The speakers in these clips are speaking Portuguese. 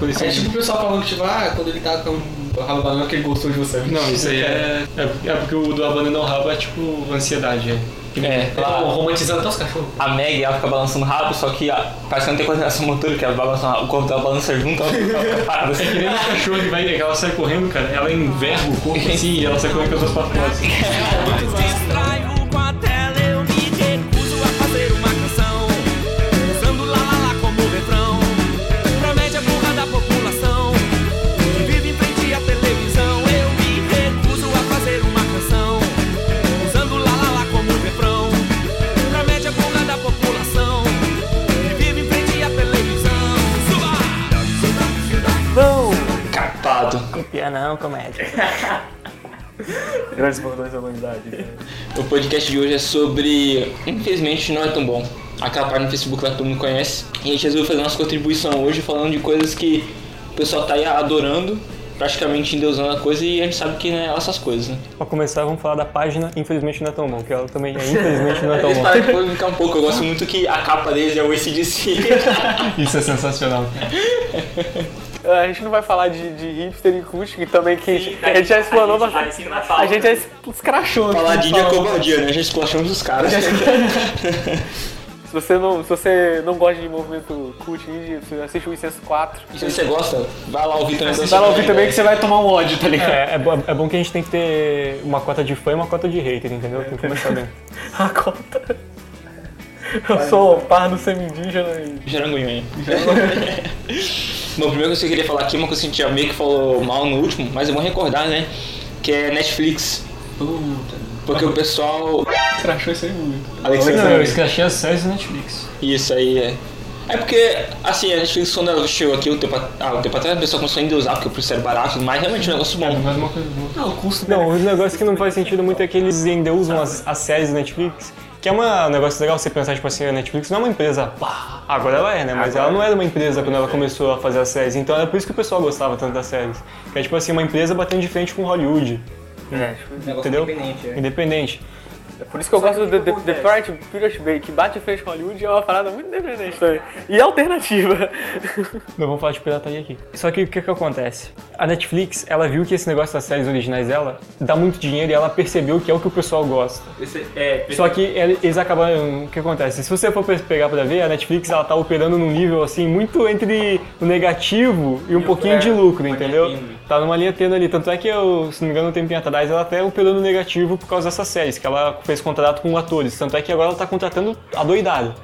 Por isso É tipo o pessoal falando que, tipo, ah, quando ele tá com o rabo banana que ele gostou de você. Não, isso aí é, é, é porque o do abandonando o rabo é tipo ansiedade, é. É, Tô romantizando até os cachorros. A Meg, ela fica balançando o rabo, só que a, parece que não tem coordenação motora, que ela balança o corpo dela balança junto, ela fica parada É que nem o cachorro que vai, que ela sai correndo, cara, ela enverga o corpo assim e ela sai correndo com as duas patas assim. Não, comédia. Grandes bordões da humanidade. né? O podcast de hoje é sobre. Infelizmente não é tão bom. Aquela página no Facebook lá que todo mundo conhece. E a gente resolveu fazer nossa contribuição hoje falando de coisas que o pessoal tá aí adorando, praticamente endeusando a coisa e a gente sabe que não é essas coisas, né? Pra começar, vamos falar da página Infelizmente Não É Tão Bom, que ela também é Infelizmente Não É Tão Eles Bom. param de polemicar um pouco, eu gosto muito que a capa deles é o ACDC. Isso é sensacional. A gente não vai falar de, de hipster e acústico, também que a gente já explanou bastante. A gente já escrachou. Falar de Índia falando. covardia, né? A gente esculachamos os caras. Se você não, se você não gosta de movimento cult indie, você assiste o Incenso 4. E se você gosta, vai lá ouvir também. Vai lá ouvir também que você vai tomar um ódio, tá ligado? É, é, bo- é bom que a gente tem que ter uma cota de fã e uma cota de hater, entendeu? Tem que começar bem. A conta. Eu sou pardo semi-indígena e... Jarangunhonha. Bom, primeiro que eu queria falar aqui, uma coisa que a gente já meio que falou mal no último, mas é bom recordar, né? Que é Netflix. Puta. Porque o pessoal. Crachou isso aí muito. Alex, Não, eu escrachei as séries do Netflix. Isso aí é. É porque, assim, a Netflix quando ela chegou aqui, um tempo, ah, um tempo atrás, a pessoa começou a usar porque o preço era barato, mas realmente é um negócio bom. Mas uma coisa boa. Não, o custo Não, os negócios que não faz sentido muito é que eles ainda usam as, as séries da Netflix, que é uma, um negócio legal você pensar, tipo assim, a Netflix não é uma empresa, pá, agora ela é, né? Mas ela não era uma empresa quando ela começou a fazer as séries, então era por isso que o pessoal gostava tanto das séries. Que é tipo assim, uma empresa batendo de frente com Hollywood, É, entendeu? Independente. é por isso que eu gosto do The, The Pirate, Pirate Bay, que bate frente com Hollywood é uma parada muito independente também. E alternativa. Não vamos falar de pirataria aqui. Só que o que que acontece? A Netflix, ela viu que esse negócio das séries originais dela dá muito dinheiro e ela percebeu que é o que o pessoal gosta. é, Só que ele- eles acabaram. O que acontece? Se você for pe- pegar pra ver, a Netflix ela tá operando num nível assim, muito entre o negativo e um pouquinho de lucro, entendeu? Tá numa linha tênue ali. Tanto é que eu, se não me engano, um tempinho atrás, ela até operou no negativo por causa dessas séries, que ela fez contrato com atores. Tanto é que agora ela tá contratando a doidada.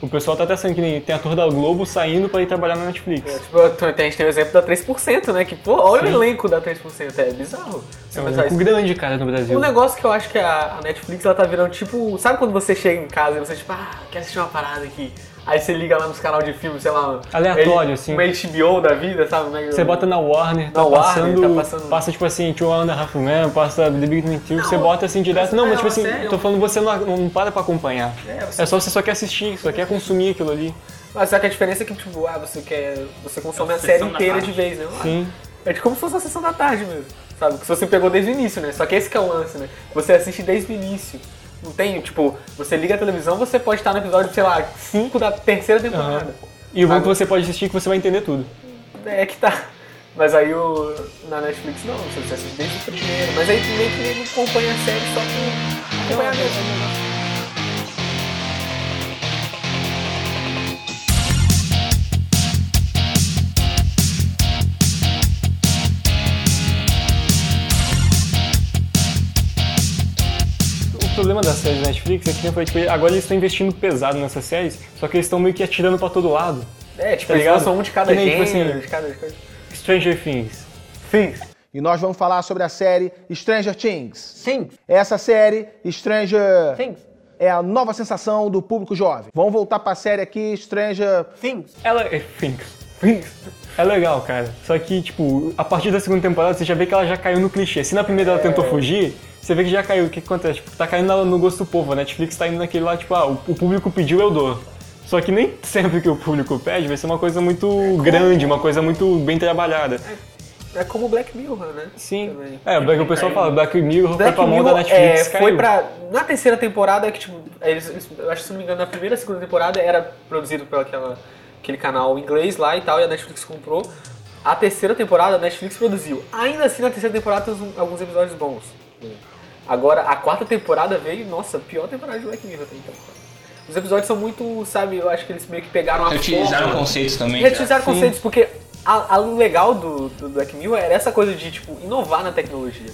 O pessoal tá até sendo que nem tem ator da Globo saindo pra ir trabalhar na Netflix. Tipo, a gente tem o exemplo da 3%, né? Que, pô, olha o elenco da 3%. É bizarro. Você É um elenco grande, cara, no Brasil. Um negócio que eu acho que a a Netflix ela tá virando tipo. Sabe quando você chega em casa e você, tipo, ah, quer assistir uma parada aqui? Aí você liga lá nos canais de filme, sei lá. Aleatório, ele- assim. Uma HBO da vida, sabe? Uma- Você bota na Warner, tá Na Warner, passando, tá passando- Passa tipo assim, Two and a Half Men, passa The Big Bang Theory, você bota assim direto. Não, mas tipo assim, sério? tô falando você não, não para pra acompanhar. você- É só você só quer assistir, só quer consumir aquilo ali. Mas só que a diferença é que, tipo, ah, você quer. Você consome a série inteira de vez, né? Sim. É de como se fosse a sessão da tarde mesmo. Sabe? Que você pegou desde o início, né? Só que esse que é o lance, né? Você assiste desde o início. Não tem, tipo, você liga a televisão, você pode estar no episódio, sei lá, 5 da terceira temporada. E o bom é que você pode assistir que você vai entender tudo. É que tá. Mas aí o, na Netflix não, você assiste desde o primeiro. Mas aí meio que acompanha a série só pra acompanhar problema das séries da Netflix é que falei, tipo, agora eles estão investindo pesado nessas séries, só que eles estão meio que atirando pra todo lado. É, tipo, Tá eles lançam um de cada tipo gênero, assim, de cada Stranger Things. Sim. E nós vamos falar sobre a série Stranger Things. Sim. Essa série, Stranger, Things. é a nova sensação do público jovem. Vamos voltar pra série aqui, Stranger... Things. Ela é Things. Things. É legal, cara. Só que, tipo, a partir da segunda temporada você já vê que ela já caiu no clichê. Se na primeira ela tentou fugir, você vê que já caiu. O que, acontece? Tipo, tá caindo no- gosto do povo. A Netflix tá indo naquele lá, tipo, ah, o, público pediu, eu dou. Só que nem sempre que o público pede vai ser uma coisa muito grande, uma coisa muito bem trabalhada. É como Black Mirror, né? Sim. Também. É, o Black- o pessoal fala, Black Mirror foi Black pra mão da Netflix, é, caiu. foi pra. Na terceira temporada, que tipo, eles, eles- eu acho que se não me engano, na primeira e segunda temporada era produzido pela aquela. Aquele canal inglês lá e tal, e a Netflix comprou. A terceira temporada a Netflix produziu. Ainda assim, na terceira temporada tem uns- alguns episódios bons. Agora, a quarta temporada veio, nossa, pior temporada de Black Mirror até então. Os episódios são muito, sabe, eu acho que eles meio que pegaram a Reutilizaram forma- conceitos também. Reutilizaram conceitos, porque a, a- o legal do, do Black Mirror era essa coisa de, tipo, inovar na tecnologia.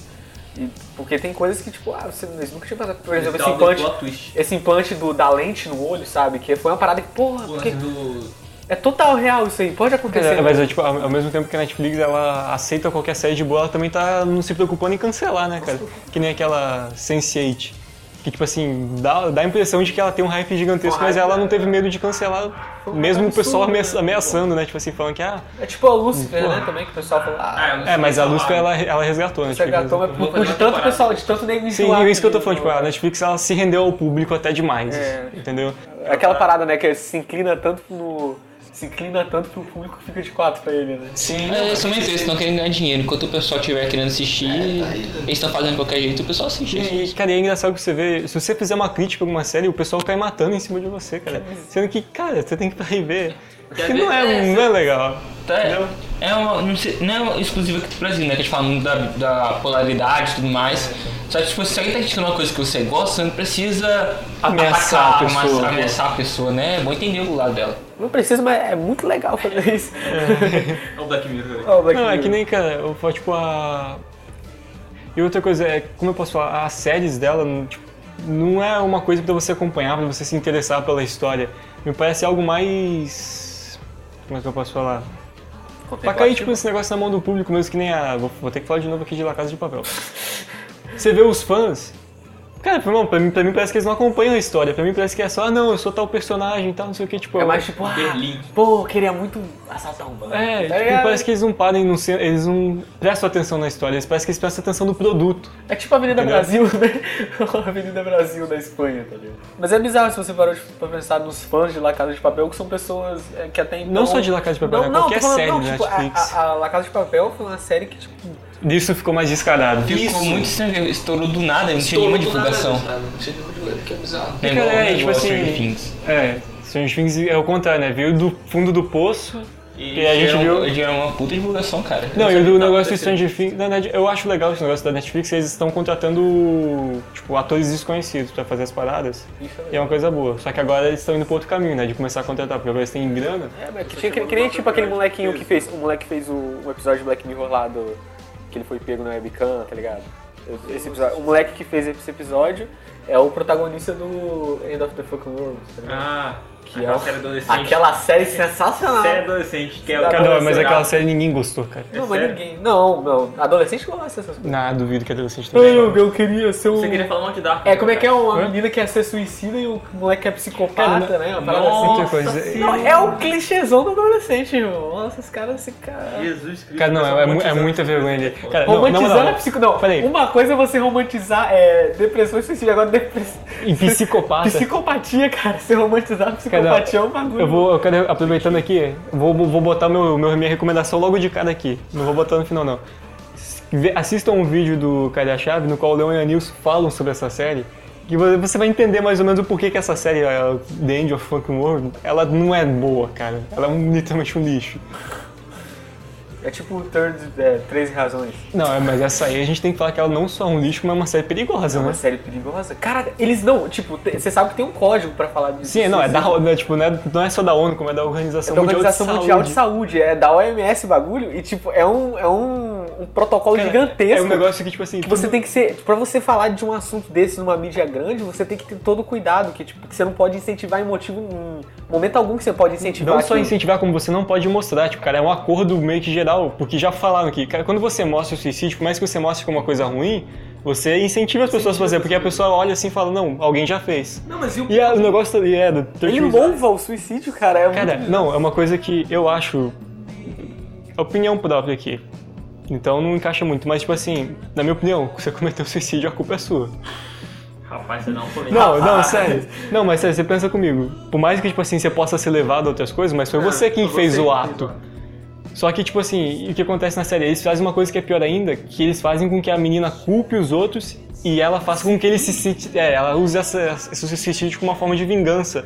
E- porque tem coisas que, tipo, ah, você eles nunca tinha passado. Por exemplo, esse implante, esse implante do, da lente no olho, sabe? Que foi uma parada que, porra, porque do... é total real isso aí, pode acontecer. Mas, é, tipo, ao, ao mesmo tempo que a Netflix ela aceita qualquer série de boa, ela também tá não se preocupando em cancelar, né, cara? Que nem aquela Sense8. Que, tipo assim, dá, dá a impressão de que ela tem um hype gigantesco, Um mas ela não é. teve medo de cancelar, um mesmo o pessoal absurdo, né? ameaçando, né? Tipo assim, falando que, ah, É tipo a Lucifer, Porra. né, também, que o pessoal falou, ah, é, sei mas a falar. Lucifer ela, ela resgatou, né? você Tipo, gatou, mas de tanto pessoal, de tanto nego Sim, é isso que eu tô falando, tipo, a Netflix ela se rendeu ao público até demais, É. entendeu? É aquela parada, né, que se inclina tanto no... Se inclina tanto pro público que fica de quatro pra ele, né? Sim, é, são empresas que estão querendo ganhar dinheiro. Enquanto o pessoal estiver querendo assistir, eles estão fazendo de qualquer jeito, o pessoal assiste. E, e, cara, e é engraçado que você vê, se você fizer uma crítica a alguma série, o pessoal cai matando em cima de você, cara. Sendo que, cara, você tem que ir ver. Porque não é, não é legal. É, é uma, não, sei- não é exclusiva aqui do Brasil, né? Que a gente fala da, da polaridade e tudo mais. Só que tipo, se alguém tá criticando uma coisa que você gosta, você não precisa Ameaçar atacar, a pessoa. mas ameaçar a pessoa, né? É bom entender o lado dela. Não precisa, mas é muito legal fazer isso. É o Black Mirror. Ó, o Black Não, é Mirror. que nem, cara, eu falo, tipo, a. E outra coisa, é, como eu posso falar, as séries dela, não, tipo, não é uma coisa pra você acompanhar, pra você se interessar pela história. Me parece algo mais. Como é que eu posso falar? Pra cair, tipo, esse negócio na mão do público mesmo, que nem a. Vou, vou ter que falar de novo aqui de La Casa de Papel. Você vê os fãs. Cara, pra, mim, pra mim parece que eles não acompanham a história. Pra mim parece que é só, ah, não, eu sou tal personagem e tal, não sei o que, tipo. É mais tipo, ah, Berlim. pô, eu queria muito assaltar um banco. É, Tá tipo, parece que eles não parem, não eles não prestam atenção na história, eles parecem que eles prestam atenção no produto. É tipo a Avenida Entendeu? Brasil, né? a Avenida Brasil da Espanha, tá ligado? Mas é bizarro se você parou de- pra pensar nos fãs de La Casa de Papel, que são pessoas é, que até então... Não só de La Casa de Papel, não, né? não, Qualquer falando- série não, tipo, a- Netflix. A, a La Casa de Papel foi uma série que, tipo... Isso ficou mais descarado. Ficou muito estranho, estourou do nada, não tinha nenhuma divulgação. Não tinha nenhuma divulgação, que é bizarro. É igual, é, é tipo assim- Stranger Things. É, Stranger Things é o contrário, né? Veio do fundo do poço e, a gente viu... Gerou uma puta divulgação, cara. Não, e o negócio do. Stranger Things, na verdade, eu acho legal esse negócio da Netflix, eles estão contratando, tipo, atores desconhecidos pra fazer as paradas. E é uma coisa boa. Só que agora eles estão indo pro outro caminho, né? De começar a contratar, porque agora eles têm grana. É, mas que, tinha, que, que nem tipo aquele molequinho que fez... O moleque que fez o, um episódio de Black Mirror lá do... Que ele foi pego na webcam, tá ligado? Esse episódio, o moleque que fez esse episódio é o protagonista do End of the Fucking World, tá ligado? Ah, Que aquela é série adolescente. Aquela série sensacional. série adolescente, que é o não, mas aquela série ninguém gostou, cara. Não, mas sério? ninguém. Não, não. Adolescente gosta dessas coisas. Não, duvido que adolescente Ai, também. eu, eu queria ser um. Você queria falar um monte de Dark. É, como é que é uma Hã? menina que quer ser suicida e o moleque é psicopata, Cara, né? Uma parada Outra assim. coisa. Não, é o clichêzão do adolescente, irmão. Nossa, esses caras, esse cara. Jesus Cristo. Cara, não, é, é, é muita vergonha ali. Cara, não, Romantizando moral, a psico. Não, Peraí. uma coisa é você romantizar é, depressão e suicídio, agora depressão. E psicopata. Psicopatia, cara. Você romantizar a Psicopatia é um bagulho. Eu vou, eu quero, aproveitando aqui, vou, vou botar meu, meu- minha recomendação logo de cara aqui. Não vou botar no final, não. Assistam um vídeo do Cara Chave, no qual o Leon e a Nilson falam sobre essa série. Que vo- você vai entender mais ou menos o porquê que essa série, a The End of Fucking World, ela não é boa, cara. Ela é literalmente um lixo. É tipo o Third, é, 13 razões. Não, é, mas essa aí a gente tem que falar que ela não só é um lixo, mas é uma série perigosa, É uma né? série perigosa. Cara, eles não, tipo, você sabe que tem um código pra falar disso. Sim, não, é da, né, tipo, não, é, não é só da ONU, como é da Organização, É da Organização Mundial, Mundial de de Saúde. Saúde, é da OMS bagulho, e tipo, é um, é um, um protocolo Cara, gigantesco. É um negócio que, tipo assim, que você tudo- tem que ser, pra você falar de um assunto desse numa mídia grande, você tem que ter todo o cuidado, que tipo, que você não pode incentivar em motivo em momento algum que você pode incentivar. Não só aquilo. incentivar, como você não pode mostrar, tipo, cara, é um acordo meio que geral, porque já falaram que, cara, quando você mostra o suicídio, por mais que você mostre como uma coisa ruim, você incentiva as pessoas a fazer, porque a pessoa olha assim e fala, não, alguém já fez. Não, mas e o E a- o negócio ali é do Ele 13 louva o suicídio, cara. É Cara, muito... não, é uma coisa que eu acho. Opinião própria aqui. Então não encaixa muito, mas tipo assim, na minha opinião, você cometeu suicídio, a culpa é sua. Rapaz, você não foi. Não, não, sério. Não, mas sério, você pensa comigo. Por mais que, tipo assim, você possa ser levado a outras coisas, mas foi você quem foi fez você o ato. Só que, tipo assim, o que acontece na série? Eles fazem uma coisa que é pior ainda, que eles fazem com que a menina culpe os outros e ela faça com que ele se sinta. É, ela use essa, esse suicídio como uma forma de vingança.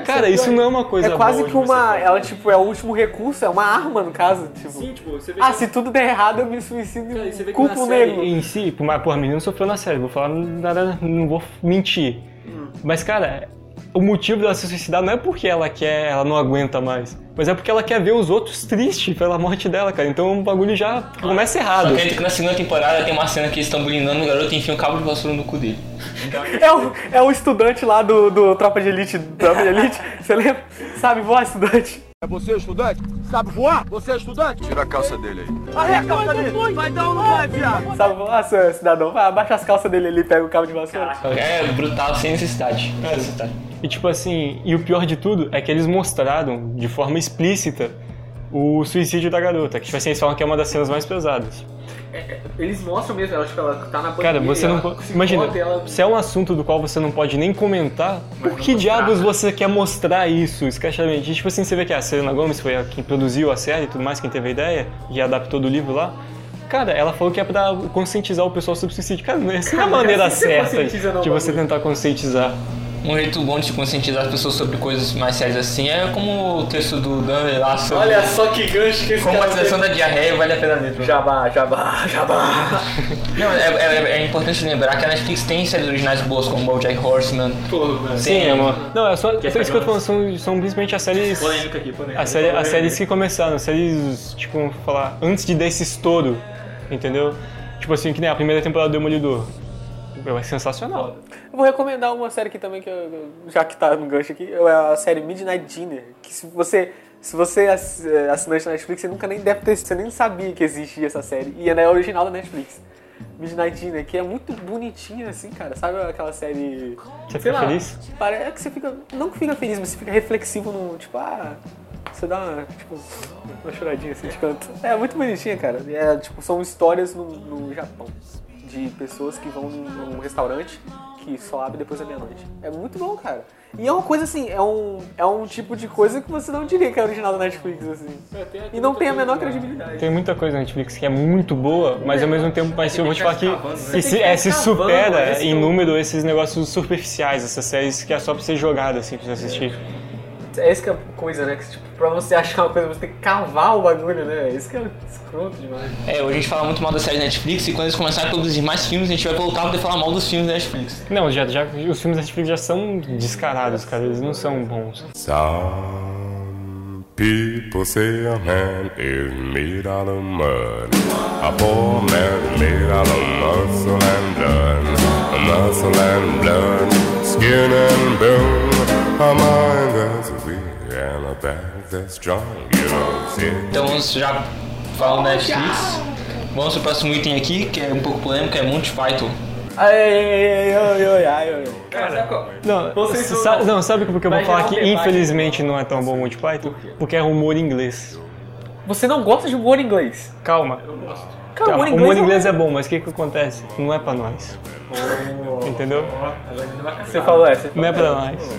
Cara, isso não é uma coisa É quase boa que uma. Ela, tipo, é o último recurso, é uma arma, no caso. Tipo, Sim, tipo, você vê ah, que- se tudo der errado, eu me suicido Cara, e culpo negro. Em si, mas, porra, a menina sofreu na série, vou falar nada, não vou mentir. Hum. Mas, cara, o motivo dela se suicidar não é porque ela quer, ela não aguenta mais, mas é porque ela quer ver os outros tristes pela morte dela, cara. Então o bagulho já começa Só errado. que na segunda temporada tem uma cena que eles estão blindando o garoto e enfia um cabo de vassoura no cu dele. É o, é o estudante lá do, do Tropa de Elite. Tropa de Elite, você lembra? Sabe voar, estudante? É você estudante? Sabe voar? Você é estudante? Tira a calça dele aí. Arreia a calça dele! Vai dar ou não vai, viado? Sabe voar, seu cidadão? Vai, abaixa as calças dele ali e pega o cabo de vassoura. É brutal, sem necessidade. Sem necessidade. E tipo assim, e o pior de tudo é que eles mostraram de forma explícita o suicídio da garota, que tipo assim, eles falam que é uma das cenas mais pesadas. Eles mostram mesmo, ela, tipo, ela tá na Cara, você não pode. Imagina, se é um assunto do qual você não pode nem comentar, por que diabos você quer mostrar isso, escrachadamente? E, tipo assim, você vê que a Selena Gomez foi a quem produziu a série e tudo mais, quem teve a ideia e adaptou do livro lá. Cara, ela falou que é pra conscientizar o pessoal sobre suicídio. Cara, essa não é a maneira certa de você tentar conscientizar. Um jeito bom de conscientizar as pessoas sobre coisas mais sérias assim é como o texto do Dan lá sobre Olha só que gancho que esse cara combatização da diarreia vale a pena ler. Jabá, jabá, jabá. Não, é, é- é importante lembrar que a Netflix tem séries originais boas como BoJack Horseman. Sim, é uma. Não, é só. Isso que eu tô falando, são, são simplesmente as séries. Polêmica aqui, polêmica. A série, as séries que começaram, as séries, tipo, vamos falar, antes de dar esse estouro, entendeu? Tipo assim, que nem a primeira temporada do Demolidor. Meu, É sensacional. Eu vou recomendar uma série aqui também, que eu- já que tá no gancho aqui, é a série Midnight Dinner. Que se você, se você é ass- é assinante da Netflix, você nunca nem deve ter, você nem sabia que existia essa série. E ela é original da Netflix. Midnight Dinner, que é muito bonitinha assim, cara. Sabe aquela série. Você fica lá, feliz? Parece que você fica. Não que fica feliz, mas você fica reflexivo no. Tipo, ah. Você dá uma, tipo, uma choradinha assim de canto. É muito bonitinha, cara. É, tipo, são histórias no, no Japão. De pessoas que vão num, restaurante que só abre depois da meia-noite. É muito bom, cara. E é uma coisa assim, é um, é um tipo de coisa que você não diria que é original da Netflix, assim. E não tem a menor credibilidade. Tem muita coisa na Netflix que é muito boa, mas ao mesmo tempo, mas eu vou te falar que, que se, é, se supera esse em é número esses negócios superficiais, essas séries que é só pra ser jogada, assim, pra você assistir. É essa que é a coisa, né? Que, tipo, pra você achar uma coisa, você tem que cavar o bagulho, né? Isso que é escroto demais. É, hoje a gente fala muito mal da série Netflix e quando eles começarem a produzir mais filmes, a gente vai voltar a poder falar mal dos filmes da Netflix. Não, já, já, os filmes da Netflix já são descarados, cara, eles não são bons. Some people say a man is made out of mud. A poor man made out of muscle and blood. Muscle and blood, skin and bone. A mind that's Então vamos já falando da Netflix. Vamos pro próximo item aqui, que é um pouco polêmico, é Monty Python. Ai, ai, ai, ai, ai, ai, ai. Não, Vocês não- não, sabe por que eu vou falar que infelizmente não é tão bom o Monty Python? Porque é humor inglês. Você não gosta de humor inglês? Calma. Cara, Calma, humor o inglês, humor é inglês é bom, mas o que que acontece? Não é pra nós. Entendeu? Você falou essa. Não é pra nós.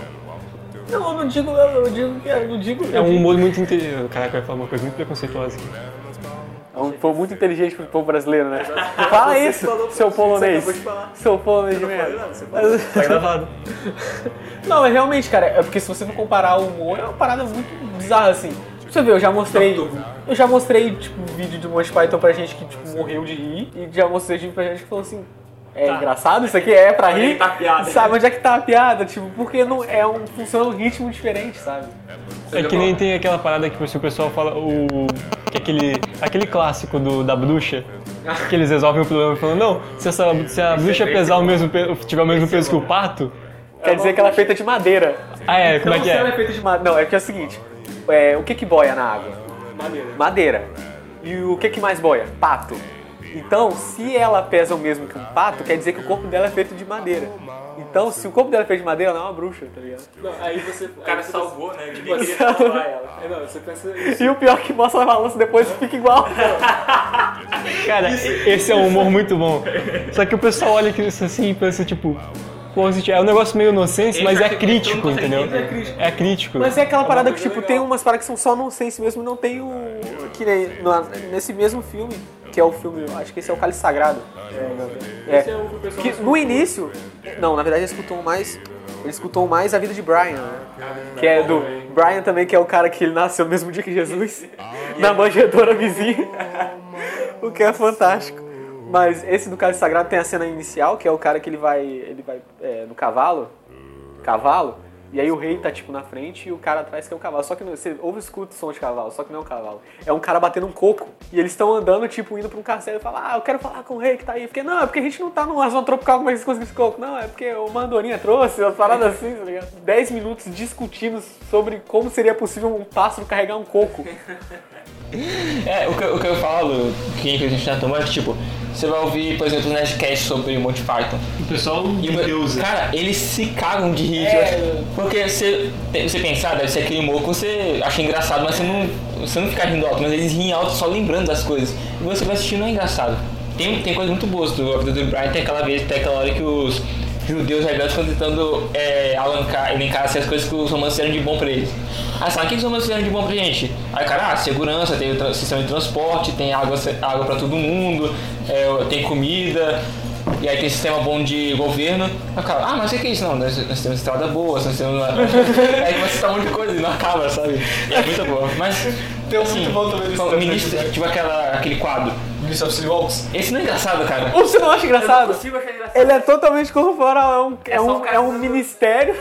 Não, eu não digo, eu digo, eu não digo. É um humor muito inteligente. Caraca, ia falar uma coisa muito preconceituosa aqui. É um povo muito inteligente pro povo brasileiro, né? Fala isso, seu polonês. Seu polonês de merda. Tá gravado. Não, mas realmente, cara, é porque se você for comparar o humor, é uma parada muito bizarra, assim. Pra você ver, eu já mostrei. Eu já mostrei, tipo, vídeo do Monty Python pra gente que, tipo, morreu de rir. E já mostrei vídeo pra gente que falou assim. É engraçado isso aqui? É pra rir? tá a piada. Sabe onde é que tá a piada? Tipo, porque não é um, funciona um ritmo diferente, sabe? É que nem tem aquela parada que se o pessoal fala o que é aquele aquele clássico do da bruxa que eles resolvem o problema falando não se, essa, se a bruxa pesar o mesmo tiver o mesmo peso que o pato Quer dizer que ela é feita de madeira. ah é como é que se ela é é feita de madeira. Não, é que é o seguinte: é, o que que boia na água? Madeira. Madeira. E o que que mais boia? Pato. Então, se ela pesa o mesmo que um pato, quer dizer que o corpo dela é feito de madeira. Então, se o corpo dela é feito de madeira, ela não é uma bruxa, tá ligado? Não, aí você. O cara salvou, né? Ele Você queria salvar ela. É, não, você pensa isso. E o pior é que mostra a balança depois fica igual. cara esse é um humor muito bom só que o pessoal olha isso assim e pensa tipo é um negócio meio inocente mas é crítico entendeu é crítico Mas é aquela parada que, tipo, tem umas paradas que são só nonsense mesmo e não tem o. Que nem no- nesse mesmo filme, que é o filme, acho que esse é o Cálice Sagrado. É. Esse é o que no início. Não, na verdade eles escutam mais. Ele escutou mais a vida de Brian, né? Que é do Brian também, que é o cara que ele nasceu no mesmo dia que Jesus, na manjedoura vizinha. o que é fantástico. Mas esse do Cálice Sagrado tem a cena inicial, que é o cara que ele vai, ele vai é, no cavalo, cavalo, e aí o rei tá tipo na frente e o cara atrás que é o cavalo. Só que não- você ouve escuta o som de cavalo, só que não é um cavalo. É um cara batendo um coco. E eles estão andando, tipo, indo pra um castelo e fala, ah, eu quero falar com o rei que tá aí. Porque não, é porque a gente não tá numa zona tropical, como é eles conseguiram esse coco? Não, é porque o Mandorinha trouxe, uma parada assim, tá ligado? Dez minutos discutindo sobre como seria possível um pássaro carregar um coco. É, o que, o que eu falo, que infelizmente não é tão bom, é que, tipo, você vai ouvir, por exemplo, os Nerdcasts sobre Monty Python. O pessoal E, de Deus. cara, eles se cagam de rir. tipo, Porque você, você pensar, deve ser aquele humor que você acha engraçado, mas você não, você não fica rindo alto, mas eles riem alto só lembrando das coisas. E você vai assistir não é engraçado. Tem, tem coisas muito boas do A Vida do Brian, tem aquela vez, tem aquela hora que os judeus rebeldes estão tentando é, alancar, elencar assim, as coisas que os romanos fizeram de bom pra eles. Ah, sabe o que os romanos fizeram de bom pra gente? Aí cara, ah, segurança, tem o sistema de transporte, tem água, água pra todo mundo, é, tem comida, e aí tem sistema bom de governo. Aí cara, ah, mas o que é isso? Não, nós, nós temos estrada boa, nós temos. aí você tá um monte de coisa e não acaba, sabe? E é muito boa. Mas. Tem um assim, muito bom também ministro, tipo aquela, aquele quadro. Ministry of City Walks. Esse não é engraçado, cara. Ou você não acha engraçado? consigo achar engraçado. Ele é totalmente corporal, é um, é só um, é um ministério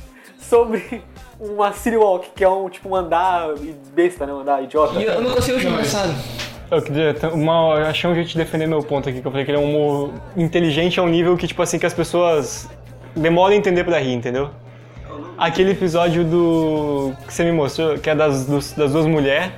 sobre uma city walk, que é um tipo um andar besta, né? Um andar idiota. E eu não consigo achar engraçado. Eu queria uma, eu achei um jeito de defender meu ponto aqui, que eu falei que ele é um humor inteligente a um nível que, tipo assim, que as pessoas demoram a entender pra rir, entendeu? Aquele episódio do. que você me mostrou, que é das, dos- das duas mulheres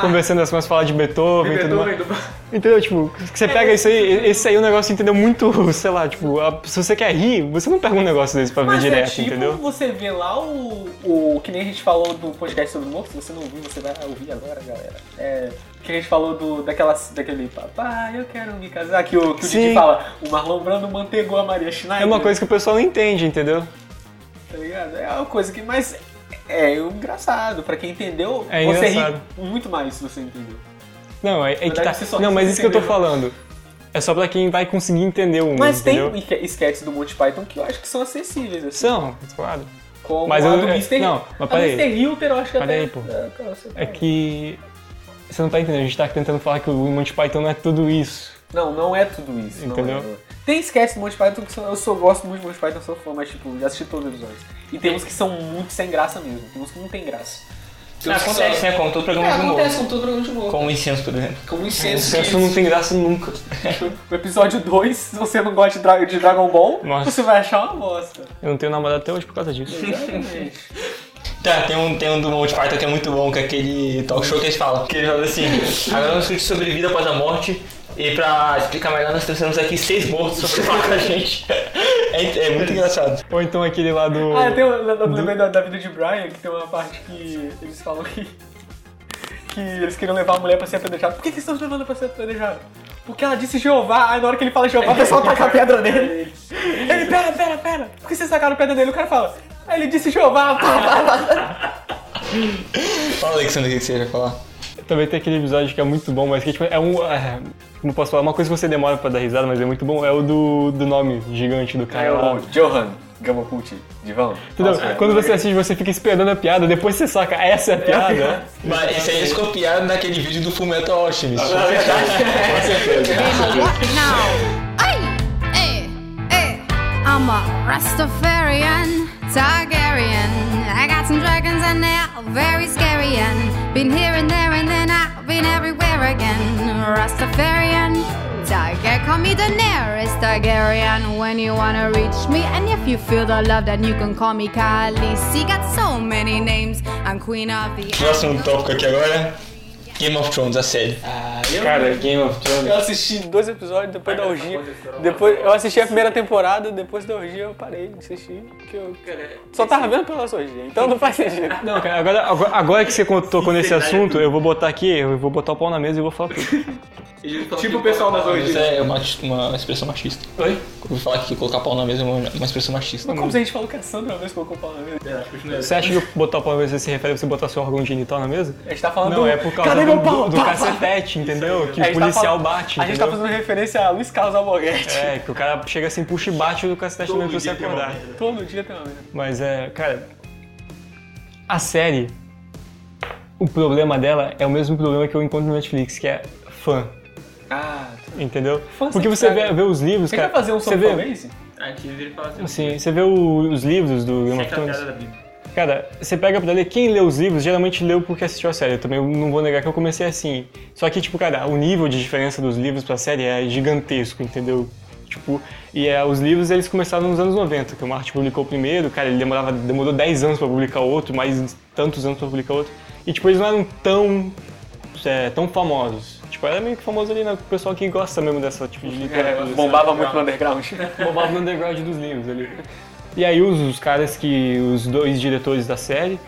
conversando, elas começam a falar de Beethoven e tudo mais. Beethoven do... Entendeu? Tipo, você pega isso aí, esse aí é um negócio, entendeu? Muito, sei lá, tipo, a- se você quer rir, você não pega um negócio desse pra ver Mas é direto, tipo entendeu? você vê lá o, o. Que nem a gente falou do podcast sobre humor, se você não ouviu, você vai ouvir agora, galera. É. Que a gente falou do, daquela, daquele papai, eu quero me casar, que o, que o Didi fala, o Marlon Brando mantegou a Maria Schneider. É uma coisa que o pessoal não entende, entendeu? Tá ligado? É uma coisa que. Mas é engraçado. Pra quem entendeu, É você engraçado. ri muito mais se você entendeu. Não, é, é que tá. Não, mas isso que eu tô né? falando. É só pra quem vai conseguir entender o humor, Mas tem sketches do Monty Python que eu acho que são acessíveis, assim. São, claro. Como Mas a eu- do é- Mr. não, mas peraí. Mr. Hilter eu acho que Peraí, até... pô. É, cara, É que. Você não tá entendendo, a gente tá tentando falar que o Monty Python não é tudo isso. Não, não é tudo isso. não Entendeu? É. Tem sketches do Monty Python que são- eu sou, gosto muito de Monty Python, sou fã, mas tipo, já assisti todos os episódios. E tem uns que são muito sem graça mesmo, tem uns que não tem graça. Ah, acontece, né? Como todo É, programa de humor. acontece com todo programa de humor. Como o incenso, por exemplo. Como O incenso. não tem graça nunca. O episódio 2, se você não gosta de, Dra- de Dragon Ball, Nossa. você vai achar uma bosta. Eu não tenho namorado até hoje por causa disso. Exatamente. Tá, tem um, tem um do Monty Python que é muito bom, que é aquele talk show que eles falam. Que eles falam assim, agora vamos discutir sobre vida após a morte. E pra explicar melhor, nós trouxemos aqui seis mortos pra falar com a gente. É, é muito engraçado. Ou então aquele lá do. Ah, tem um, eu lembrei da, da vida de Brian, que tem uma parte que eles falam que, que eles queriam levar a mulher pra ser apedrejada. Por que, que eles estão levando pra ser apedrejada? Porque ela disse Jeová, aí na hora que ele fala Jeová, o pessoal taca a pedra nele. Ele, pera, pera, pera, por que vocês tacaram a pedra nele? O cara fala, aí ele disse Jeová, pá, pá, pá. Fala, Alexandre, o que você ia falar? Também tem aquele episódio que é muito bom, mas que tipo, é um. É, como posso falar? Uma coisa que você demora pra dar risada, mas é muito bom, é o do, do nome gigante do cara. É o Johan Gamaputi, Divão. Entendeu? Quando você assiste, você fica esperando a piada, depois você saca, essa é a piada. Mas esse aí eles copiaram naquele vídeo do Fullmetal Alchemist. What now? Ay, eh, eh. I'm a Rastafarian, Targaryen. I got some dragons and they're very scary. And been here and there and then I've been everywhere again. Rastafarian, Targaryen. Call me the nearest Targaryen when you wanna reach me. And if you feel the love, then you can call me Khaleesi. Got so many names. I'm queen of the. Próximo tópico aqui agora: Game of Thrones, a série. Cara, Game of Thrones. Eu assisti dois episódios depois da orgia. Depois, eu assisti a primeira temporada, depois da orgia eu parei de assistir. Que eu só tava vendo pela sua orgia, então não faz sentido. Não, cara, agora, agora, agora que você tocou nesse assunto, eu vou botar aqui, eu vou botar o pau na mesa e vou falar tudo. Tipo o pessoal das Isso orgias. é uma, uma expressão machista. Oi? Vou falar que colocar pau na mesa é uma, uma expressão machista. Mas como se a gente falou que a Sandra uma vez colocou o pau na mesa? Você acha que botar o pau na mesa se refere a você botar seu órgão genital na mesa? A gente tá falando Não, do... é por causa Cadê do, meu pau? do, do cacetete, entendeu? Entendeu? Que A o gente tá policial falando- bate, A gente tá fazendo referência a Luiz Carlos Alborguete. É, que o cara chega assim, puxa e bate o cacete também pra você acordar. Todo dia tem uma merda. Mas é, cara, a série, o problema dela é o mesmo problema que eu encontro no Netflix, que é fã, Ah, entendeu? Fã Porque você vê, vê os livros, você cara. quer fazer um você sobre vê, fanbase? Antes ele fala assim, assim, você vê o- os livros do Game of a Thrones. Cara, você pega pra ler, quem lê os livros geralmente leu porque assistiu a série. Eu também não vou negar que eu comecei assim. Só que, tipo, cara, o nível de diferença dos livros pra série é gigantesco, entendeu? Tipo, e é, os livros eles começaram nos anos 90, que o Martin publicou o primeiro, cara, ele demorava, demorou 10 anos pra publicar outro, mais tantos anos pra publicar outro. E, tipo, eles não eram tão, é, tão famosos. Tipo, era meio que famoso ali, né? O pessoal que gosta mesmo dessa tipo de literatura. É, bombava muito no underground. bombava no underground dos livros ali. E aí os, os caras que, os dois diretores da série,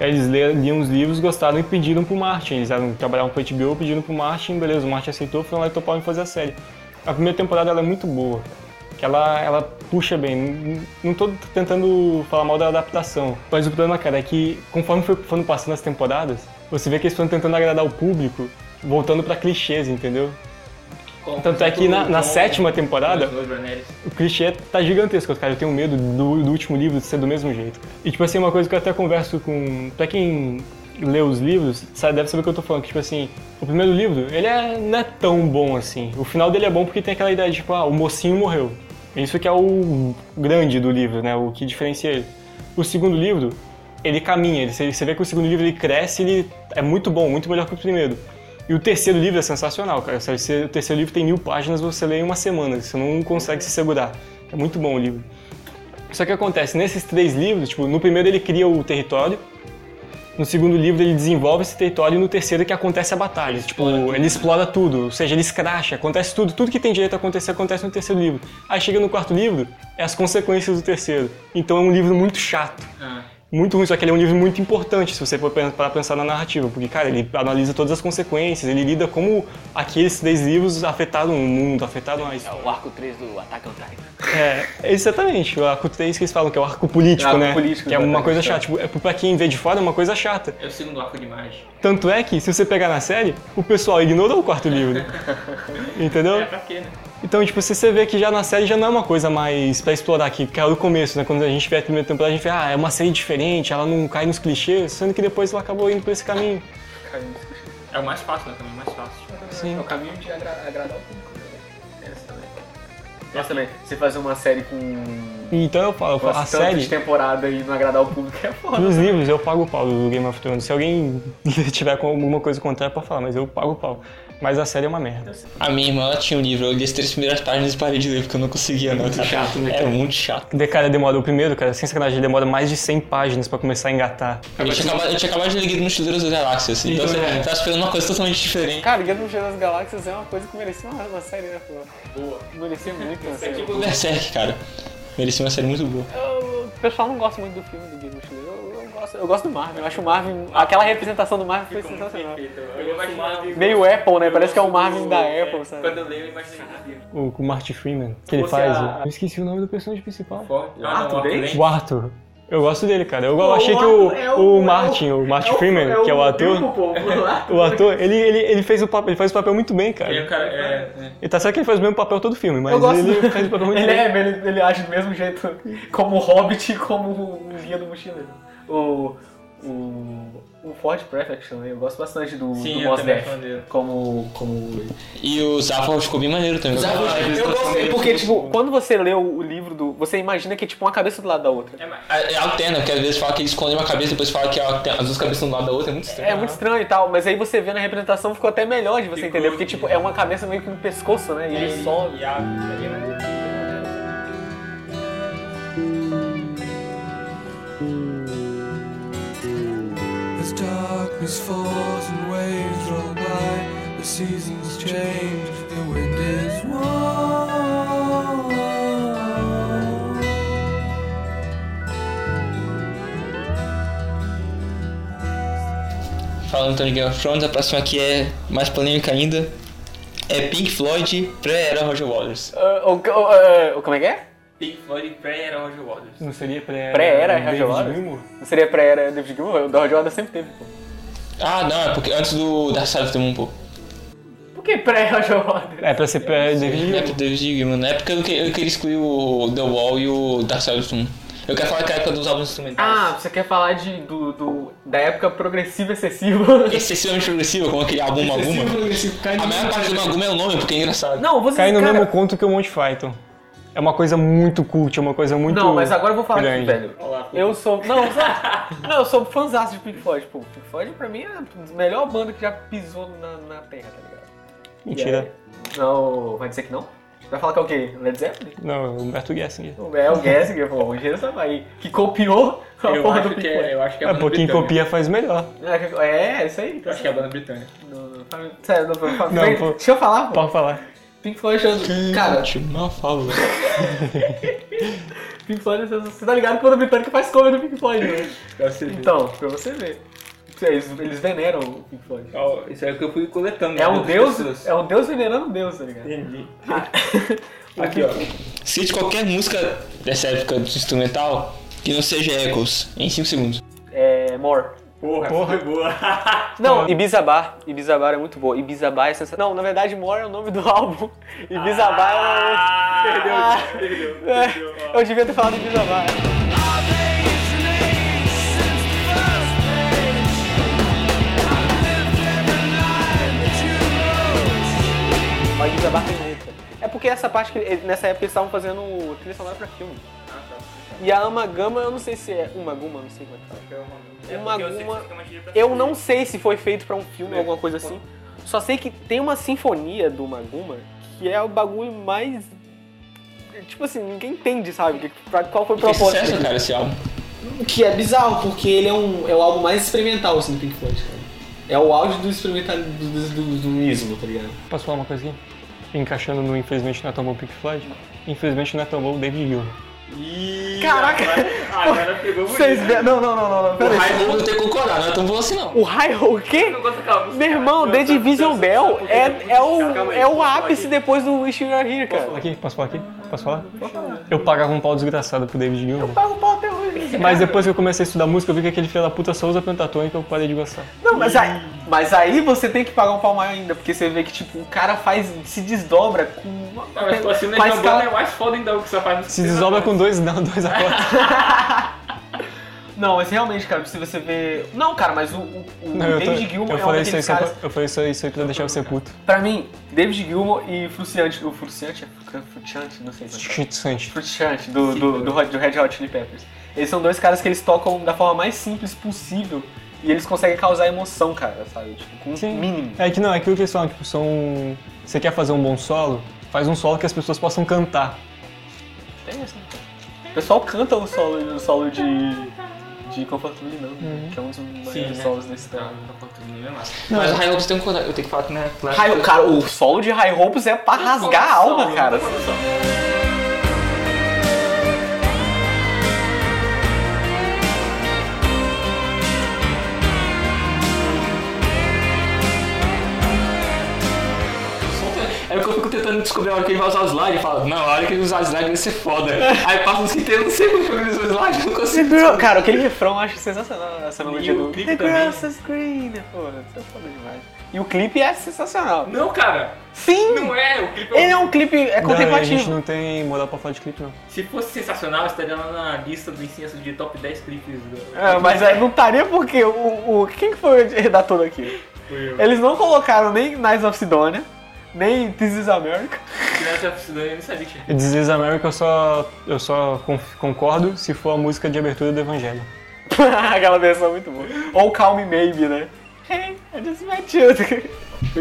eles le- liam os livros, gostaram e pediram pro Martin. Eles eram, trabalhavam pro HBO, pediram pro Martin, beleza, o Martin aceitou, foram lá e toparam fazer a série. A primeira temporada ela é muito boa, que ela, ela puxa bem. Não, tô tentando falar mal da adaptação, mas o problema, cara, é que conforme foi, foram passando as temporadas, você vê que eles foram tentando agradar o público, voltando pra clichês, entendeu? Tanto é que na, na sétima temporada, dois Branelli. o clichê tá gigantesco, cara. Eu tenho medo do, do último livro ser do mesmo jeito. E, tipo assim, uma coisa que eu até converso com. Pra quem lê os livros, sabe, deve saber o que eu tô falando. Que, tipo assim, o primeiro livro, ele é, não é tão bom assim. O final dele é bom porque tem aquela ideia de, tipo, ah, o mocinho morreu. Isso que é o grande do livro, né? O que diferencia ele. O segundo livro, ele caminha. Ele, você vê que o segundo livro ele cresce, ele é muito bom, muito melhor que o primeiro. E o terceiro livro é sensacional, cara. Você- O terceiro livro tem mil páginas, você lê em uma semana, você não consegue se segurar. É muito bom o livro. Só que acontece, nesses três livros, tipo, no primeiro ele cria o território, no segundo livro ele desenvolve esse território e no terceiro que acontece a batalha. Tipo, ele explora tudo, ou seja, ele escracha, acontece tudo, tudo que tem direito a acontecer acontece no terceiro livro. Aí chega no quarto livro, é as consequências do terceiro. Então é um livro muito chato. Muito ruim, só que ele é um livro muito importante se você for para pensar na narrativa, porque, cara, ele analisa todas as consequências, ele lida como aqueles três livros afetaram o mundo, afetaram a história. O arco 3 do Attack on Titan. É, exatamente, o arco 3 que eles falam, que é o arco político, É o arco né? político, que é uma coisa é. chata. Tipo, é, pra quem vê de fora é uma coisa chata. É o segundo arco de imagem. Tanto é que, se você pegar na série, o pessoal ignorou o quarto livro. Entendeu? É pra quê, né? Então, tipo, se você vê que já na série já não é uma coisa mais pra explorar aqui, que é o começo, né? Quando a gente vê a primeira temporada, a gente vê, ah, é uma série diferente, ela não cai nos clichês, sendo que depois ela acabou indo por esse caminho. É o mais fácil, né? Também mais fácil. Sim. É o caminho de agra- agradar o público. né? Também. Essa também. Você fazer uma série com Então eu falo, a série, temporada e não agradar o público é foda. nos livros eu pago o pau do Game of Thrones. Se alguém tiver com alguma coisa contrária, pode falar, mas eu pago o pau. Mas a série é uma merda. A minha irmã ela tinha um livro, eu li as três primeiras páginas e parei de ler porque eu não conseguia, não. Muito chato, né, É muito chato. De cara demora o primeiro, cara, sem sacanagem, demora mais de 100 páginas pra começar a engatar. Eu tinha, acabado, eu tinha acabado de ler Guia dos Mochileiros das Galáxias, assim, então, Então, você é. tá esperando uma coisa totalmente diferente. Cara, Guia do Mochileiro das Galáxias é uma coisa que merecia uma, uma série, né, pô? Boa. Merecia muito uma série. Tipo Berserk, cara. Merecia uma série muito boa. Eu- o pessoal não gosta muito do filme do Guia do Mochileiro. Gosto, eu gosto do Marvel. Eu acho o Marvel. Aquela representação do Marvel foi sensacional. Eu. Meio Apple, né? Parece que é o Marvel da Apple, sabe? Quando eu leio, eu filme. O, com o Marty Freeman, que ele faz. a- Eu esqueci o nome do personagem principal. Forte. Arthur Dent? O Arthur. Eu gosto dele, cara. Eu Pô, achei o que o, Arthur é o, o- é o- Martin, o Martin Freeman, que é o ator, o ator, ele, ele, ele fez o papel, ele faz o papel muito bem, cara. Ele é cara. É, é. Tá certo que ele faz o mesmo papel todo filme, mas ele do- faz o papel muito Ele bem. é, ele, ele age do mesmo jeito como o Hobbit e como o Guia do Mochileiro. O. O. O Ford Prefect também, eu gosto bastante do, Sim, do eu dele. como. como... E o Zaphod ficou bem maneiro também. Eu gostei, porque, tipo, quando você lê o, o livro do. Você imagina que é tipo uma cabeça do lado da outra. É, É, é alterna, porque às vezes fala que ele esconde uma cabeça, depois fala que as duas cabeças estão do lado da outra, é muito estranho. É muito estranho e tal, mas aí você vê na representação ficou até melhor de você Ficou, entender, porque tipo, é uma cabeça meio que no pescoço, né? E ele sobe. E a. darkness falls and waves roll by, the seasons change, the wind is warm. Falando então de Game of Thrones, a próxima aqui é mais polêmica ainda. É Pink Floyd pré-era Roger Waters. O- o- ah, como é que é? Pink Floyd pré-era Roger Waters. Não seria pré Pré-era David Roger Waters? Gilmour? Não seria pré-era David Gilmour? O Roger Waters sempre teve, pô. Ah, não, é porque antes do Dark Side of the Moon, pô. Por que pré-Roger Waters. É pra ser pré David Na Gilmour. época do David Gilmour. Na época eu, que- eu queria excluir o The Wall e o Dark Side of the Moon. Eu quero falar que é a época dos álbuns instrumentais. Ah, você quer falar de, do, do- da época progressiva excessiva? Excessivamente progressiva, como aquele álbum Maguma. A maior parte do Maguma é o nome, porque é engraçado. Não, você Cai no cara, mesmo conto que o Monty Python. É uma coisa muito cult, é uma coisa muito. Não, mas agora eu vou falar grande. aqui, velho. Eu sou. Não, eu sou, não, eu sou fãzaço de Pink Floyd. Pô, Pink Floyd pra mim é a melhor banda que já pisou na, na terra, tá ligado? Mentira. Não, vai dizer que não? Vai falar que é o quê? Led Zeppelin? Não, é o Humberto Gessinger. É o Gessinger, pô, o engenheiro sabe aí. Que copiou a Eu porra do Pink Floyd. é, eu acho que é a É, banda pô, quem copia faz melhor. É, é, isso aí. Eu acho que é a banda britânica. Não, não, Sério, não, Não, Peraí, pô. Deixa eu falar, pô. Pode falar. Pink Floyd, eu- cara, Mal fala. Pink Floyd, você- você tá ligado que a banda britânica faz cover do Pink Floyd, né? Então, pra você ver. Eles, eles veneram o Pink Floyd. Ó, Isso é o que eu fui coletando. É né, um das deus, pessoas. é um deus venerando um deus, tá ligado? Entendi. Aqui, ó. Cite qualquer música dessa época do instrumental que não seja Echoes, em 5 segundos. É, More. Porra, Porra. foi boa. Não, Ibiza Bar. Ibiza Bar é muito boa. Ibiza Bar é sensacional. Não, na verdade, More é o nome do álbum. Ibiza Bar é o... Perdeu, perdeu. É, eu devia ter falado Ibiza Bar. Mas Ibiza Bar tem muita. É porque essa parte que nessa época eles estavam fazendo trilha sonora pra filme. E a Amagama, eu não sei se é uma Guma, não sei como é que fala. Uma Guma, eu não sei se foi feito pra um filme ou alguma coisa assim. Só sei que tem uma sinfonia do Maguma que é o bagulho mais. Tipo assim, ninguém entende, sabe? que- pra- Qual foi o Que propósito. sucesso, cara, esse álbum. Que é bizarro, porque ele é, um, é o álbum mais experimental assim, do Pink Floyd, cara. É o auge do experimental do, do, do, do ismo, tá ligado? Posso falar uma coisa aqui? Encaixando no Infelizmente Não é tão bom Pink Floyd. Infelizmente não é tão bom David Gilmour. Caraca! Agora pegou Vocês Não, não, não, não, não. O Pera Road eu tenho que concordar, não é tão bom assim não. O High o quê? Meu irmão, The Division Bell é, é, o, é o ápice depois do Wish You Were Here, Posso falar cara. aqui? Posso falar aqui? Posso falar? Eu pagava um pau desgraçado pro David Gilmour. Paga o pau até. Mas depois que eu comecei a estudar música, eu vi que aquele filho da puta só usa pentatônica eu parei de gostar. Não, mas aí, mas aí você tem que pagar um pau maior ainda, porque você vê que tipo, o cara faz, se desdobra com uma, Ah, mas pô, assim, o com a Neil escala- é mais foda ainda o que você faz no Se desdobra com dois, não, dois acordes. Não, mas realmente, cara, se você ver... Não, cara, mas o, o, o Não, eu, tô, David Gilmour eu é um falei isso aí caras... pra, eu falei isso aí, isso aí pra deixar você puto. Pra mim, David Gilmour e Fruciante, o Fruciante é Fru- Fruciante, não sei é. Chutante. Fruciante, do, do, do, do Red Hot Chili Peppers. Eles são dois caras que eles tocam da forma mais simples possível e eles conseguem causar emoção, cara, sabe? Tipo, com Sim. mínimo. É que não, é aquilo que eles falam, tipo, são. Você quer fazer um bom solo? Faz um solo que as pessoas possam cantar. Tem essa. O pessoal canta o solo, o solo de, de Comfort Me, não, Uhum. que é um dos Sim, maiores né? solos desse tema. Mas o High Hopes tem que concordar, eu tenho que falar que não é. High- cara, o solo de High Hopes é pra rasgar a alma, cara. É tentando descobrir a hora que ele vai usar o slide. Eu falo, não, a hora que ele usar o slide vai ser foda. Aí passa uns que tem, eu não sei como que ele usa o slide, não consigo. Cara, aquele refrão eu acho sensacional, essa melodia E o do clipe The também. grass is green. Pô, isso é foda demais. E o clipe é sensacional. Não, cara. Sim! Não é. O clipe é Ele é um clipe é Não, a gente contemplativo. não tem moral pra falar de clipe, não. Se fosse sensacional, estaria lá na lista do incenso de top 10 clipes. Do... É, mas aí não estaria porque o, o. Quem que foi o redator daqui? Foi eu. Eles não colocaram nem Knights of Sidonia, nem This is America. Criança Absurda, eu nem sabia que tinha. E This Is America eu só, eu só con- concordo se for a música de abertura do Evangelho. Aquela versão muito boa. Ou Calm Me Maybe, né? Hey, I just met you.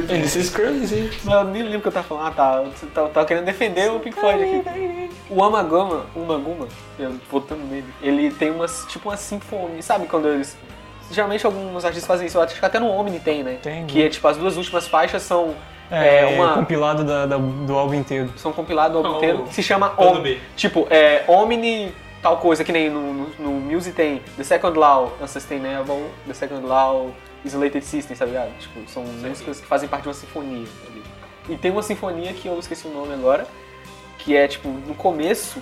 This is crazy. Eu nem lembro o que eu tava falando. Ah, tá. Você tá, tava querendo defender o Pink Floyd aqui. O Amagama, o Maguma, eu voltando nele, ele tem umas, tipo uma sinfonia. Sabe quando eles. Geralmente alguns artistas fazem isso, eu acho que até no Omni tem, né? Tem, Que é tipo, as duas últimas faixas são. É, É, uma- compilado da- da- do álbum inteiro. São compilados o álbum Oh, inteiro, que se chama Om. B. Tipo, é Omni tal coisa, que nem no, no, no Music tem The Second Law, Unsustainable, The Second Law, Isolated System, sabe ligado? Tipo, são músicas que fazem parte de uma sinfonia. ali. E tem uma sinfonia que eu esqueci o nome agora, que é tipo, no começo,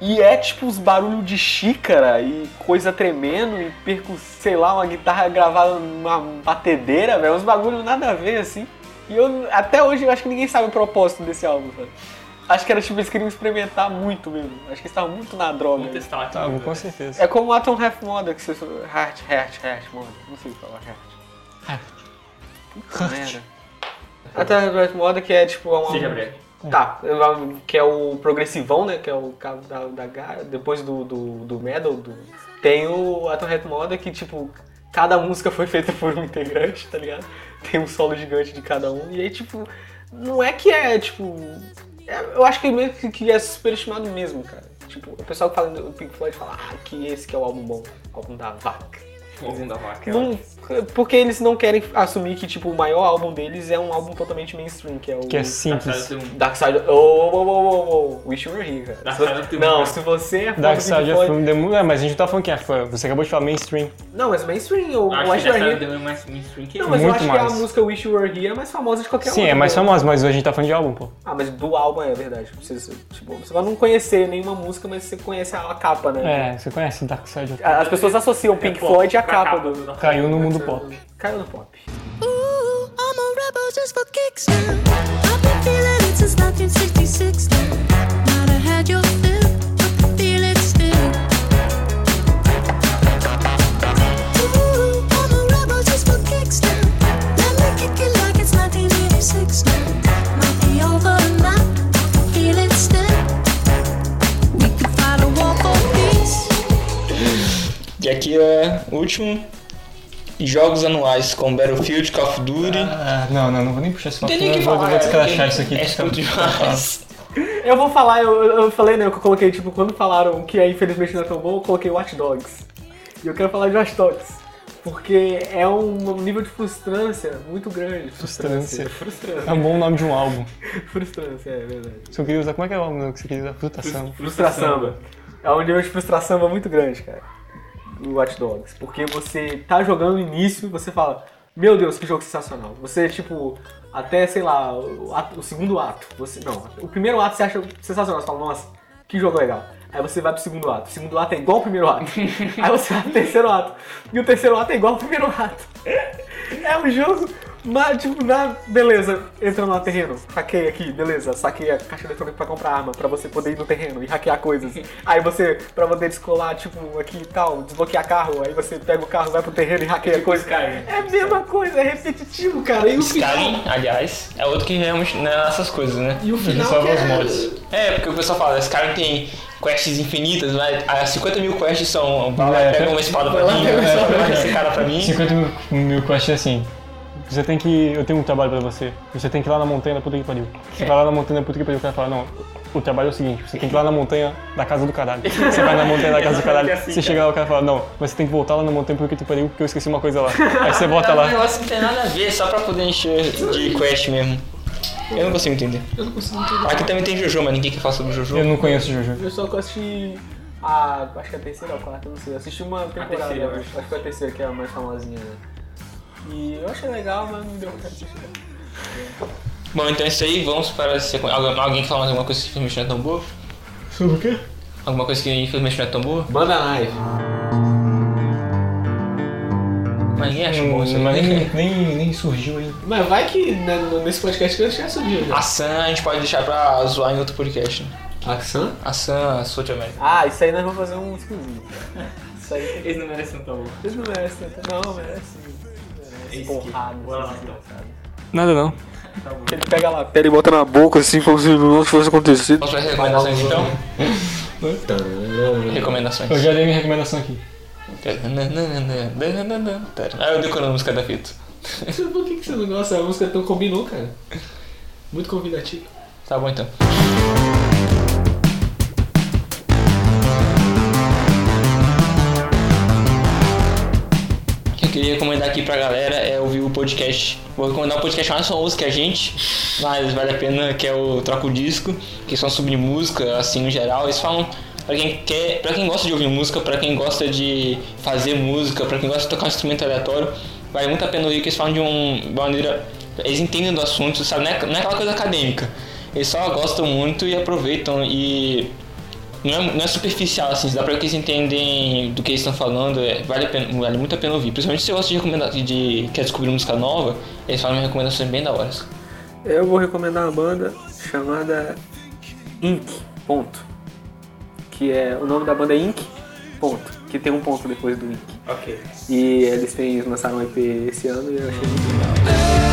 e é tipo os barulhos de xícara e coisa tremendo e percussão, sei lá, uma guitarra gravada numa batedeira, velho, uns bagulhos nada a ver assim. E eu, até hoje, eu acho que ninguém sabe o propósito desse álbum, sabe? Acho que era tipo, eles queriam experimentar muito mesmo. Acho que eles estavam muito na droga. Testar aqui. Tá, com certeza. É como o Atom Half Moda, que você... Heart, Heart, Heart, Moda. Não sei falar Heart. Puta merda. Atom Half Moda, que é tipo... Uma... Seja breve. Tá, que é o progressivão, né? Que é o carro da, da Gaia, depois do, do, do Metal. do- Tem o Atom Head Moda que, tipo, cada música foi feita por um integrante, tá ligado? Tem um solo gigante de cada um. E aí, tipo, não é que é, tipo. é- eu acho que meio que, que é superestimado mesmo, cara. Tipo, o pessoal que fala do Pink Floyd fala ah, que esse que é o álbum bom, o álbum da vaca. Da vaca. Não- porque eles não querem assumir que, tipo, o maior álbum deles é um álbum totalmente mainstream, que é o. Que é simples. Dark Side. Oh, oh, oh, oh, oh. Wish You Were Here, cara. Dark Side of the não, Moon. se você é fã Dark do Side of the Moon. É, mas a gente não tá falando quem é fã. Você acabou de falar mainstream. Não, mas mainstream, o Acho Wish que You Dark Were Side Here. é mais mainstream que Não, mas eu acho que a música Wish You Were Here é mais famosa de qualquer Sim, outra. é mais pô. famosa, mas a gente tá falando de álbum, pô. Ah, mas do álbum é verdade. Você, tipo, você vai não conhecer nenhuma música, mas você conhece a, capa, né? É, você conhece Dark Side of As pessoas associam Pink Floyd à capa do. Caiu no mundo pop. Caiu no pop. Ooh, I'm a rebel just for kicks now. I've been feeling it since 1966 now. E aqui é o último. Jogos anuais com Battlefield, Call of Duty. Ah, não, não, não vou nem puxar esse papo. Tem nem que eu vou, falar, descrachar é, isso aqui. É fica- demais. Eu vou falar, eu, eu falei, né? Que eu coloquei, tipo, quando falaram que é infelizmente não é tão bom, eu coloquei Watch Dogs. E eu quero falar de Watch Dogs. Porque é um nível de frustrância muito grande. Frustrância. Frustrância. É um bom nome de um álbum. Frustrância, é verdade. Se eu queria usar, como é que é o álbum que você queria usar? Frutação. Frustração. É um nível de frustração muito grande, cara. No Watch Dogs. Porque você tá jogando no início e você fala, meu Deus, que jogo sensacional. Você, tipo, até, sei lá, o, ato- o segundo ato. Você, não, o primeiro ato você acha sensacional. Você fala, nossa, que jogo legal. Aí você vai pro segundo ato. O segundo ato é igual ao primeiro ato. Aí você vai pro terceiro ato. E o terceiro ato é igual ao primeiro ato. É um jogo, mas, tipo, na, beleza, entra no terreno, hackeia aqui, beleza, saquei a caixa eletrônica pra comprar arma, pra você poder ir no terreno e hackear coisas. Aí você, pra poder descolar, tipo, aqui e tal, desbloquear carro, aí você pega o carro, vai pro terreno e hackeia coisa. É a mesma coisa, é repetitivo, cara. E o final... Skyrim, aliás, é outro que realmente não é essas coisas, né? E o final Só que é- os mods. É, porque o pessoal fala, Skyrim tem quests infinitas, mas as 50 mil quests são vai lá, É, pega uma espada pra vai lá, mim, pega uma espada pega pra esse cara pra mim. 50 mil, mil quests é assim. Você tem que. Eu tenho um trabalho pra você. Você tem que ir lá na montanha da puta que pariu. Você vai lá na montanha da puta que pariu. O cara fala: Não, o trabalho é o seguinte: você tem que ir lá na montanha da casa do caralho. Você vai na montanha da casa do caralho. Você chega lá o cara fala: Não, mas você tem que voltar lá na montanha porque que pariu porque eu esqueci uma coisa lá. Aí você volta É um lá. negócio que não tem nada a ver, só pra poder encher de quest mesmo. Eu não consigo entender. Eu não consigo entender. Aqui também tem Jojo, mas ninguém quer falar sobre Jojo. Eu não conheço Jojo. Eu só assisti a. Acho que é a terceira ou a quarta, não sei. Eu assisti uma temporada, terceira, acho. acho. acho que foi a terceira que é a mais famosinha, né? E eu achei legal, mas não deu de assistir. Bom, então é isso aí, vamos para a sequência. Alguém, alguém falar mais alguma coisa que infelizmente não é tão boa? Sobre o quê? Alguma coisa que infelizmente não é tão boa? Banda Live. Mas ninguém acha bom isso Mas aí. nem, nem, nem surgiu ainda. Mas vai que né, nesse podcast que eu já subiu já. A Sam a gente pode deixar pra zoar em outro podcast. né? A Sam, a South America. Ah, isso aí nós vamos fazer um exclusivo. Isso aí. Eles não merecem tão bom. Eles não merecem, não, merece. Porrada. Lá, assim, então. Nada não. Ele pega a lapela e bota na boca assim, como se não tivesse acontecido. As recomendações então? Recomendações. Eu já dei minha recomendação aqui. Ah, eu decorando a música da fita. Por que, que você não gosta? A música tão combinou, cara. Muito convidativo. Tá bom então. Queria recomendar aqui pra galera é ouvir o podcast. Vou recomendar um podcast mais famoso que a gente, mas vale a pena, que é o Troca o Disco, que são sobre música, assim, no geral. Eles falam pra quem quer, para quem gosta de ouvir música, pra quem gosta de fazer música, pra quem gosta de tocar um instrumento aleatório, vale muito a pena ouvir que eles falam de, de uma maneira. Eles entendem do assunto, sabe? Não é, não é aquela coisa acadêmica. Eles só gostam muito e aproveitam e não é, não é superficial, assim, dá pra que eles entendem do que eles estão falando, é, vale, a pena, vale muito a pena ouvir. Principalmente se você gosta de, de quer descobrir música nova, eles falam recomendações bem da hora. Eu vou recomendar uma banda chamada Ink. Ponto. Que é. O nome da banda é Ink. Ponto. Que tem um ponto depois do Ink. Ok. E eles têm, lançaram um EP esse ano e eu achei muito legal.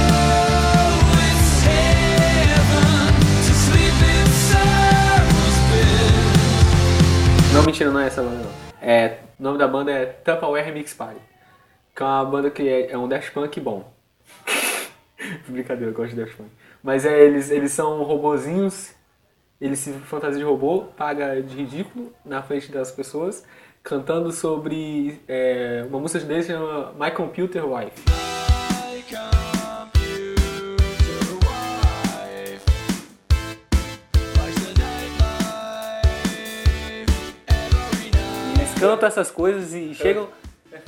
Não, mentira, não é essa banda não. É, o nome da banda é Tupperware Mix Party. Que é uma banda que é, é um Daft Punk bom. Brincadeira, eu gosto de Daft Punk. Mas é, eles, eles são robozinhos, eles se fantasiam de robô, paga de ridículo na frente das pessoas, cantando sobre é, uma música deles que chama My Computer Wife. Cantam essas coisas e chegam,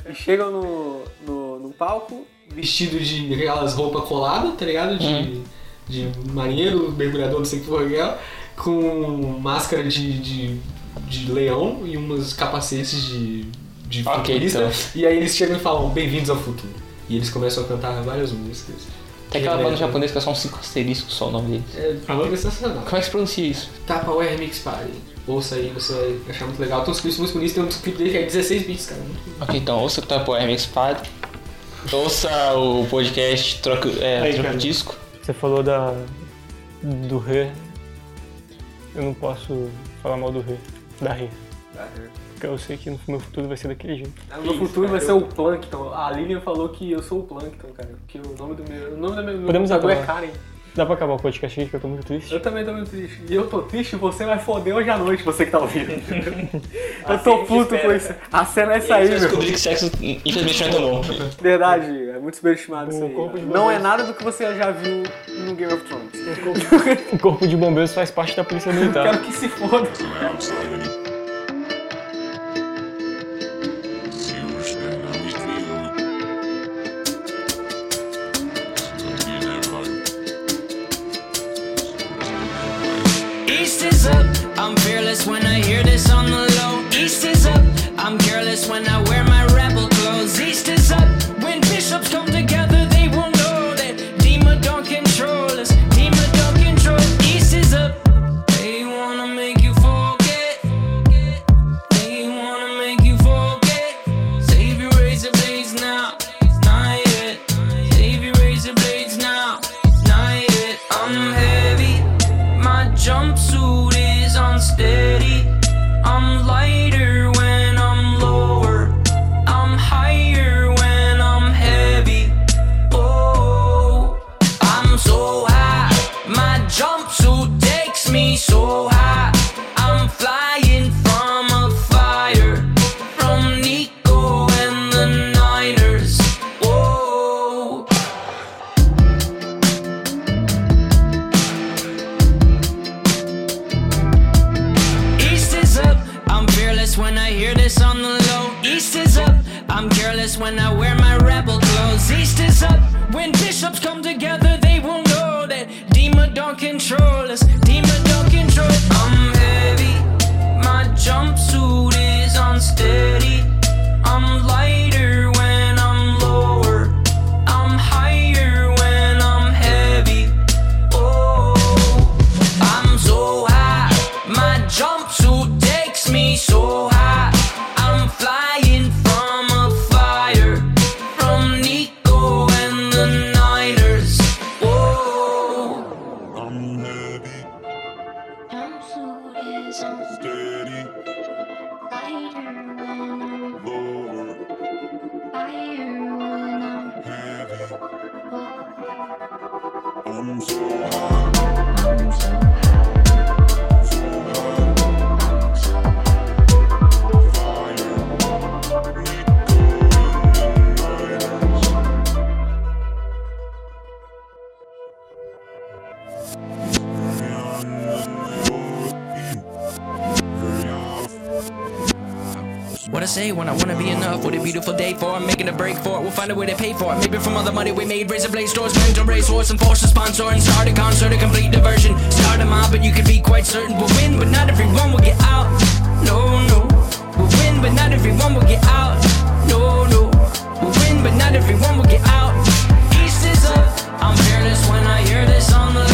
e chegam no, no, no palco Vestido de aquelas roupas coladas, tá ligado? De, de marinheiro, mergulhador, não sei o que for aquela, com máscara de, de, de leão e umas capacetes de, de Ok, futurista. então. E aí eles chegam e falam, bem-vindos ao futuro. E eles começam a cantar várias músicas. Tem aquela banda japonesa que é só uns 5 asteriscos só o nome deles. É, a banda é sensacional. Como é que se pronuncia isso? Tupperware Mix Party. Ouça aí, você vai achar muito legal. Tem uns clipes muito bonitos, tem um clipe dele que é 16 bits, cara. Ok, então ouça o Tapo MX Pad. Ouça o podcast Troca, é, Aí, Troca. Disco. Você falou da do Rê. Eu não posso falar mal do Rê. Da Rê. Porque eu sei que no meu futuro vai ser daquele jeito. No meu futuro vai ser o Plankton. A Lilian falou que eu sou o Plankton, cara. Que o nome do meu. O nome do meu Podemos computador é. Karen. Dá pra acabar o podcast aqui que eu tô muito triste? Eu também tô muito triste. E eu tô triste, você vai foder hoje à noite, você que tá ouvindo. eu tô puto com isso. A cena é essa aí, Eu meu. descobri que sexo, infelizmente, não é tão bom. Verdade, é muito superestimado isso O aí. corpo Não é nada do que você já viu no Game of Thrones. O corpo de bombeiros faz parte da polícia militar. Quero que se foda. When I wear my rebel clothes. East is up, when bishops come together, they won't know that Dima don't control us. What I say when I wanna be enough? What a beautiful day for it, making a break for it. We'll find a way to pay for it. Maybe from all the money we made, raise razor blade stores, went on racehorse and force a sponsor and start a concert, a complete diversion. Start a mob, but you can be quite certain we'll win, but not everyone will get out. No, no, we'll win, but not everyone will get out. No, no, we'll win, but not everyone will get out. East is up, I'm fearless when I hear this on the